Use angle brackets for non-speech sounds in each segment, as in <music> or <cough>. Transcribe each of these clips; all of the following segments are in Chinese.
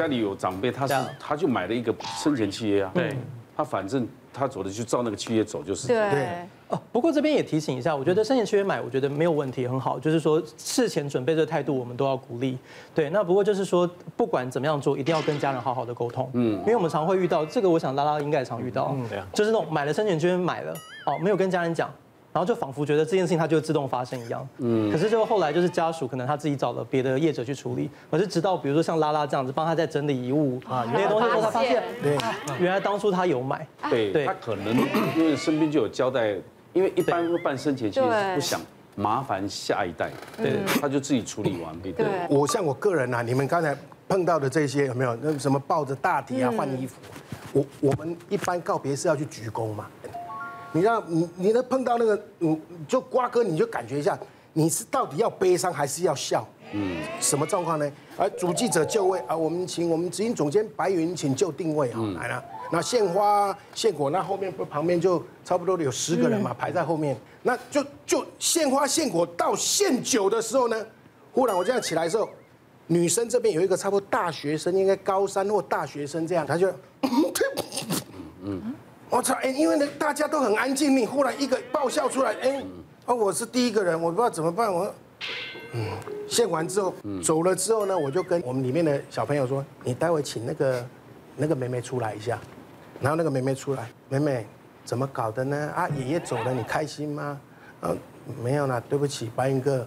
家里有长辈，他是他就买了一个生前契约啊，对，他反正他走的就照那个契约走就是。对。哦，不过这边也提醒一下，我觉得生前契约买，我觉得没有问题，很好，就是说事前准备这个态度，我们都要鼓励。对，那不过就是说，不管怎么样做，一定要跟家人好好的沟通。嗯，因为我们常会遇到这个，我想拉拉应该也常遇到，嗯，对啊，就是那种买了生前契约买了，哦，没有跟家人讲。然后就仿佛觉得这件事情它就自动发生一样，嗯，可是就后来就是家属可能他自己找了别的业者去处理，可是直到比如说像拉拉这样子帮他在整理遗物啊那些东西他发现，对，原来当初他有买，对，他可能因为身边就有交代，因为一般会办生前其实不想麻烦下一代，对，他就自己处理完毕。对，我像我个人啊，你们刚才碰到的这些有没有？那什么抱着大体啊换衣服，我我们一般告别是要去鞠躬嘛。你让你你能碰到那个，你，就瓜哥，你就感觉一下，你是到底要悲伤还是要笑？嗯，什么状况呢？而主记者就位啊，我们请我们执行总监白云请就定位啊，来了。那献花献果，那后面不旁边就差不多有十个人嘛，排在后面。那就就献花献果到献酒的时候呢，忽然我这样起来的时候，女生这边有一个差不多大学生，应该高三或大学生这样，他就，<coughs> 嗯。我操！哎，因为呢，大家都很安静，你忽然一个爆笑出来，哎，哦，我是第一个人，我不知道怎么办。我，嗯，献完之后走了之后呢，我就跟我们里面的小朋友说，你待会请那个那个妹妹出来一下。然后那个妹妹出来，妹妹怎么搞的呢？啊，爷爷走了，你开心吗？啊，没有啦，对不起，白云哥，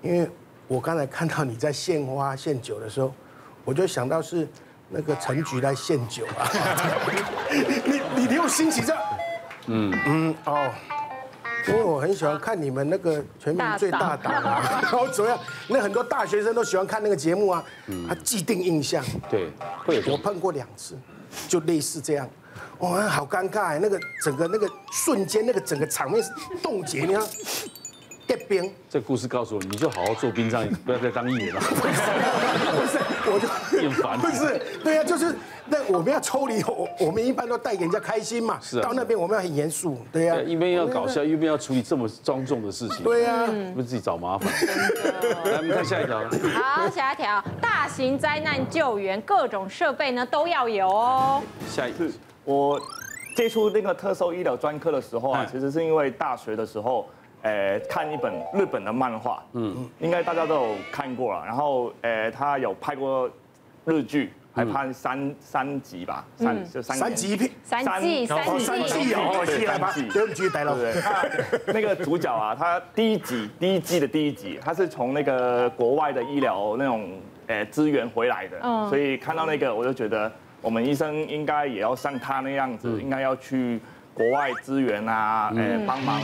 因为我刚才看到你在献花献酒的时候，我就想到是。那个陈菊来献酒啊！你 <laughs> 你你用心情这样，嗯嗯哦，因为我很喜欢看你们那个全民最大档啊，<laughs> 然后怎么样？那很多大学生都喜欢看那个节目啊，他既定印象。对，会有我碰过两次，就类似这样，哇，好尴尬哎！那个整个那个瞬间，那个整个场面是冻结，你看。结冰。这故事告诉我，你就好好做殡葬，不要再当艺人了。<laughs> <laughs> 不是，我就厌烦。不是，对呀，就是那我们要抽离，我我们一般都带给人家开心嘛。是啊。到那边我们要很严肃，对呀。一边要搞笑，一边要处理这么庄重的事情。对呀。不是自己找麻烦。来，我们看下一条。好，下一条，大型灾难救援，各种设备呢都要有哦。下一次我接触那个特搜医疗专科的时候啊，其实是因为大学的时候。呃，看一本日本的漫画，嗯，应该大家都有看过了。然后，呃，他有拍过日剧，还拍三三集吧，三就三三集片，三季三季。三季哦，三季，对不起，对不对？<laughs> 那个主角啊，他第一集第一季的第一集，他是从那个国外的医疗那种呃资源回来的，所以看到那个我就觉得，我们医生应该也要像他那样子，应该要去。国外资源啊，诶，帮忙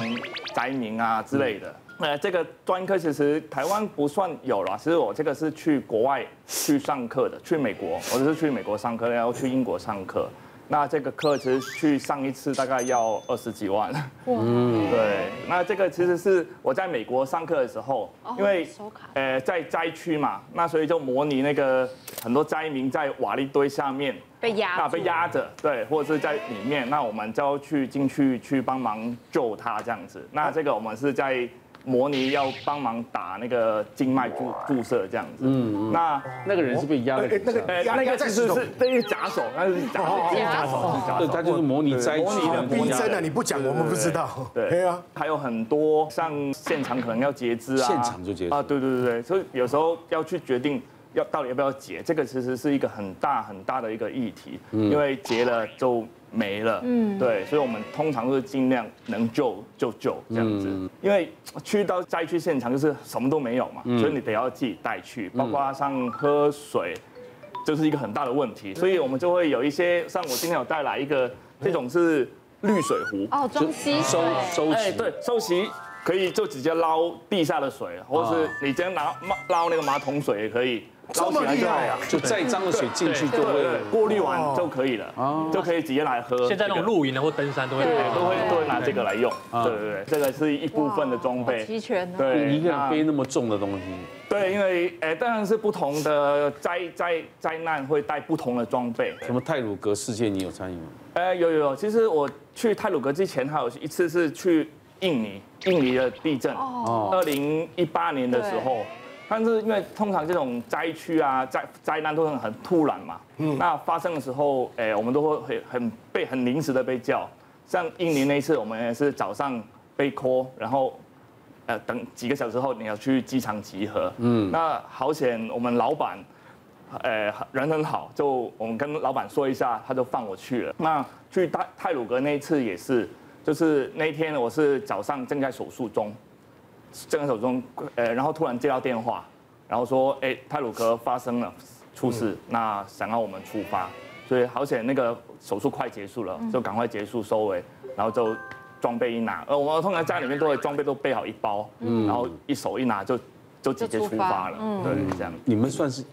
灾民啊之类的。呃，这个专科其实台湾不算有了，其实我这个是去国外去上课的，去美国，我就是去美国上课，然后去英国上课。那这个课其实去上一次大概要二十几万。嗯，<laughs> 对。那这个其实是我在美国上课的时候，因为呃在灾区嘛，那所以就模拟那个很多灾民在瓦砾堆下面被压，那被压着，对，或者是在里面，那我们就要去进去去帮忙救他这样子。那这个我们是在。模拟要帮忙打那个静脉注注射这样子，嗯，那那个人是被压的那个，那个其实是那个假手，那是假手，假手，对，他就是模拟灾区的逼真的，你不讲我们不知道，对啊，还有很多像现场可能要截肢啊，现场就截肢。啊，对对对对，所以有时候要去决定要到底要不要截，这个其实是一个很大很大的一个议题，因为截了就。没了，嗯，对，所以我们通常都是尽量能救就救这样子，因为去到灾区现场就是什么都没有嘛，所以你得要自己带去，包括像喝水，就是一个很大的问题，所以我们就会有一些，像我今天有带来一个，这种是滤水壶，哦，装吸收收集，对，收集可以就直接捞地下的水，或者是你直接拿捞那个马桶水也可以。捞起来就好呀，就再脏的水进去就会过滤完就可以了，就可以直接来喝。现在那种露营的或登山都会都会都会拿这个来用。对对对，这个是一部分的装备。齐全。对，一个人背那么重的东西。对，因为哎，当然是不同的灾灾灾难会带不同的装备。什么泰鲁格事件你有参与吗？哎，有有有。其实我去泰鲁格之前还有一次是去印尼，印尼的地震。哦。二零一八年的时候。但是因为通常这种灾区啊灾灾难都很很突然嘛，嗯，那发生的时候，哎，我们都会很很被很临时的被叫，像印尼那一次，我们也是早上被 call，然后，呃，等几个小时后你要去机场集合，嗯，那好险我们老板，呃，人很好，就我们跟老板说一下，他就放我去了。那去泰泰鲁格那一次也是，就是那一天我是早上正在手术中。正在手中，呃，然后突然接到电话，然后说，哎，泰鲁科发生了出事，那想要我们出发，所以好险那个手术快结束了，就赶快结束收尾，然后就装备一拿，呃，我们通常家里面都会装备都备好一包，嗯。然后一手一拿就就直接出发了，嗯。对，这样。你们算是。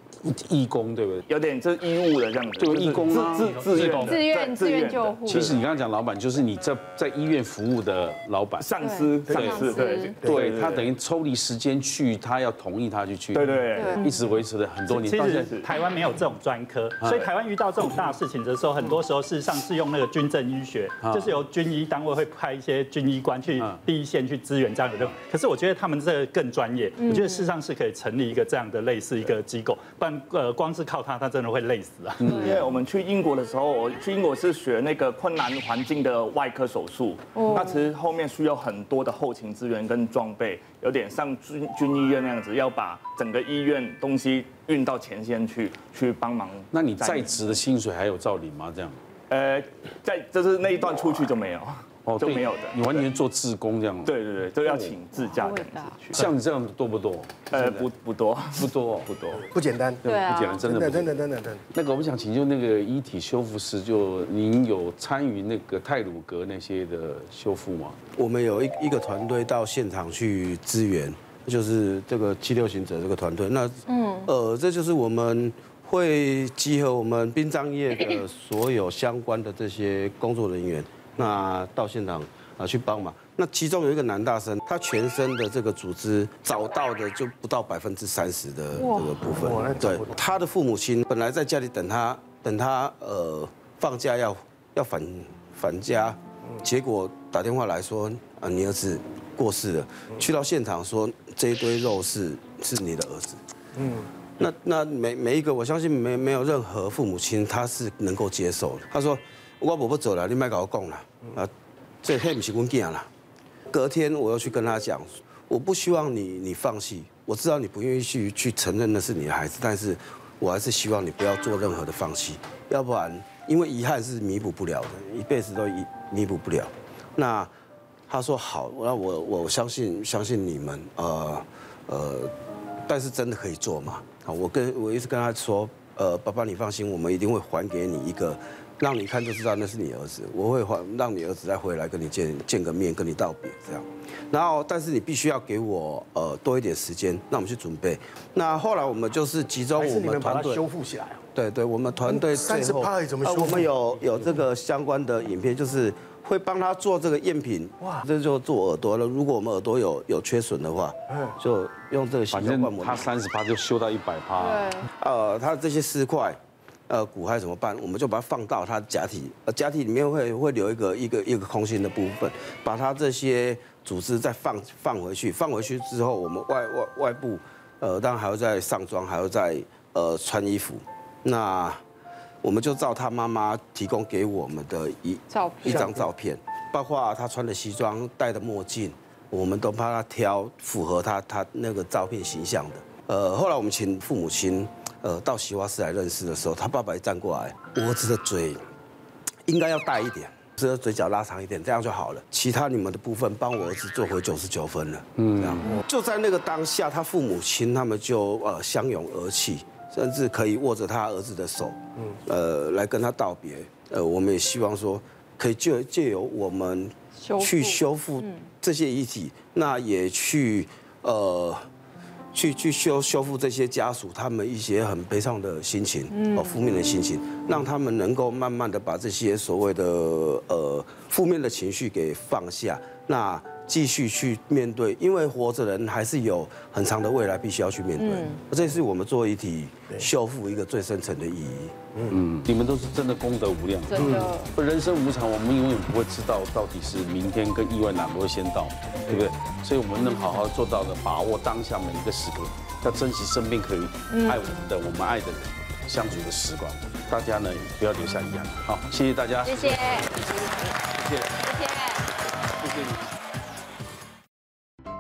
义工对不对？有点就是义务的这样子，就义工啊，自自自愿自愿自愿救护。其实你刚刚讲老板，就是你在在医院服务的老板上司，上司对对，他等于抽离时间去，他要同意他去去，对对，一直维持了很多年。其实台湾没有这种专科，所以台湾遇到这种大事情的时候，很多时候事实上是用那个军政医学，就是由军医单位会派一些军医官去第一线去支援这样的任务。可是我觉得他们这个更专业，我觉得事实上是可以成立一个这样的类似一个机构，不然。呃，光是靠他，他真的会累死啊！因为我们去英国的时候，我去英国是学那个困难环境的外科手术，那其实后面需要很多的后勤资源跟装备，有点像军军医院那样子，要把整个医院东西运到前线去，去帮忙。那你在职的薪水还有照领吗？这样？呃，在就是那一段出去就没有。哦，都没有的，你完全做自工这样。对对对，都要请自驾的。像你这样多不多？呃，不不多，<laughs> 不多，不多，不简单。对啊，不简单，真的，真的，真的，真的。那个，我们想请教那个遗体修复师，就您有参与那个泰鲁格那些的修复吗？我们有一一个团队到现场去支援，就是这个七六行者这个团队。那嗯，呃，这就是我们会集合我们殡葬业的所有相关的这些工作人员。那到现场啊去帮忙，那其中有一个男大生，他全身的这个组织找到的就不到百分之三十的这个部分。对，他的父母亲本来在家里等他，等他呃放假要要返返家，结果打电话来说啊你儿子过世了，去到现场说这一堆肉是是你的儿子。嗯，那那每每一个我相信没没有任何父母亲他是能够接受的。他说。我不不走了，你别跟我讲了啊！这黑不是我囝了。隔天我又去跟他讲，我不希望你你放弃。我知道你不愿意去去承认那是你的孩子，但是我还是希望你不要做任何的放弃，要不然因为遗憾是弥补不了的，一辈子都弥弥补不了。那他说好，那我我相信 <laughs> 相信你们，呃呃，但是真的可以做吗？好，我跟我一直跟他说，呃，爸爸你放心，我们一定会还给你一个。让你看就知道那是你儿子，我会还让你儿子再回来跟你见见个面，跟你道别这样。然后，但是你必须要给我呃多一点时间，让我们去准备。那后来我们就是集中我们团队修复起来。对对，我们团队最后我们有有这个相关的影片，就是会帮他做这个赝品。哇，这就做耳朵了。如果我们耳朵有有缺损的话，就用这个洗胶灌模。他三十趴就修到一百趴。对。呃，他这些尸块。呃，骨骸怎么办？我们就把它放到它假体，呃，假体里面会会留一个一个一个空心的部分，把它这些组织再放放回去，放回去之后，我们外外外部，呃，当然还要再上妆，还要再呃穿衣服。那我们就照他妈妈提供给我们的一照一张照片，包括他穿的西装、戴的墨镜，我们都帮他挑符合他他那个照片形象的。呃，后来我们请父母亲。呃，到西花市来认识的时候，他爸爸一站过来，我儿子的嘴应该要大一点，这个嘴角拉长一点，这样就好了。其他你们的部分帮我儿子做回九十九分了。嗯，这样。就在那个当下，他父母亲他们就呃相拥而泣，甚至可以握着他儿子的手，呃，来跟他道别。呃，我们也希望说，可以借借由我们去修复这些遗体，那也去呃。去去修修复这些家属他们一些很悲伤的心情，哦，负面的心情，让他们能够慢慢的把这些所谓的呃负面的情绪给放下，那继续去面对，因为活着人还是有很长的未来必须要去面对，这是我们做遗体修复一个最深层的意义。嗯，你们都是真的功德无量，真的。人生无常，我们永远不会知道到底是明天跟意外哪个会先到，对不对？所以我们能好好做到的，把握当下每一个时刻。要珍惜身边可以爱我们的、我们爱的人相处的时光。大家呢，不要留下遗憾。好，谢谢大家，谢谢，谢谢，谢谢，谢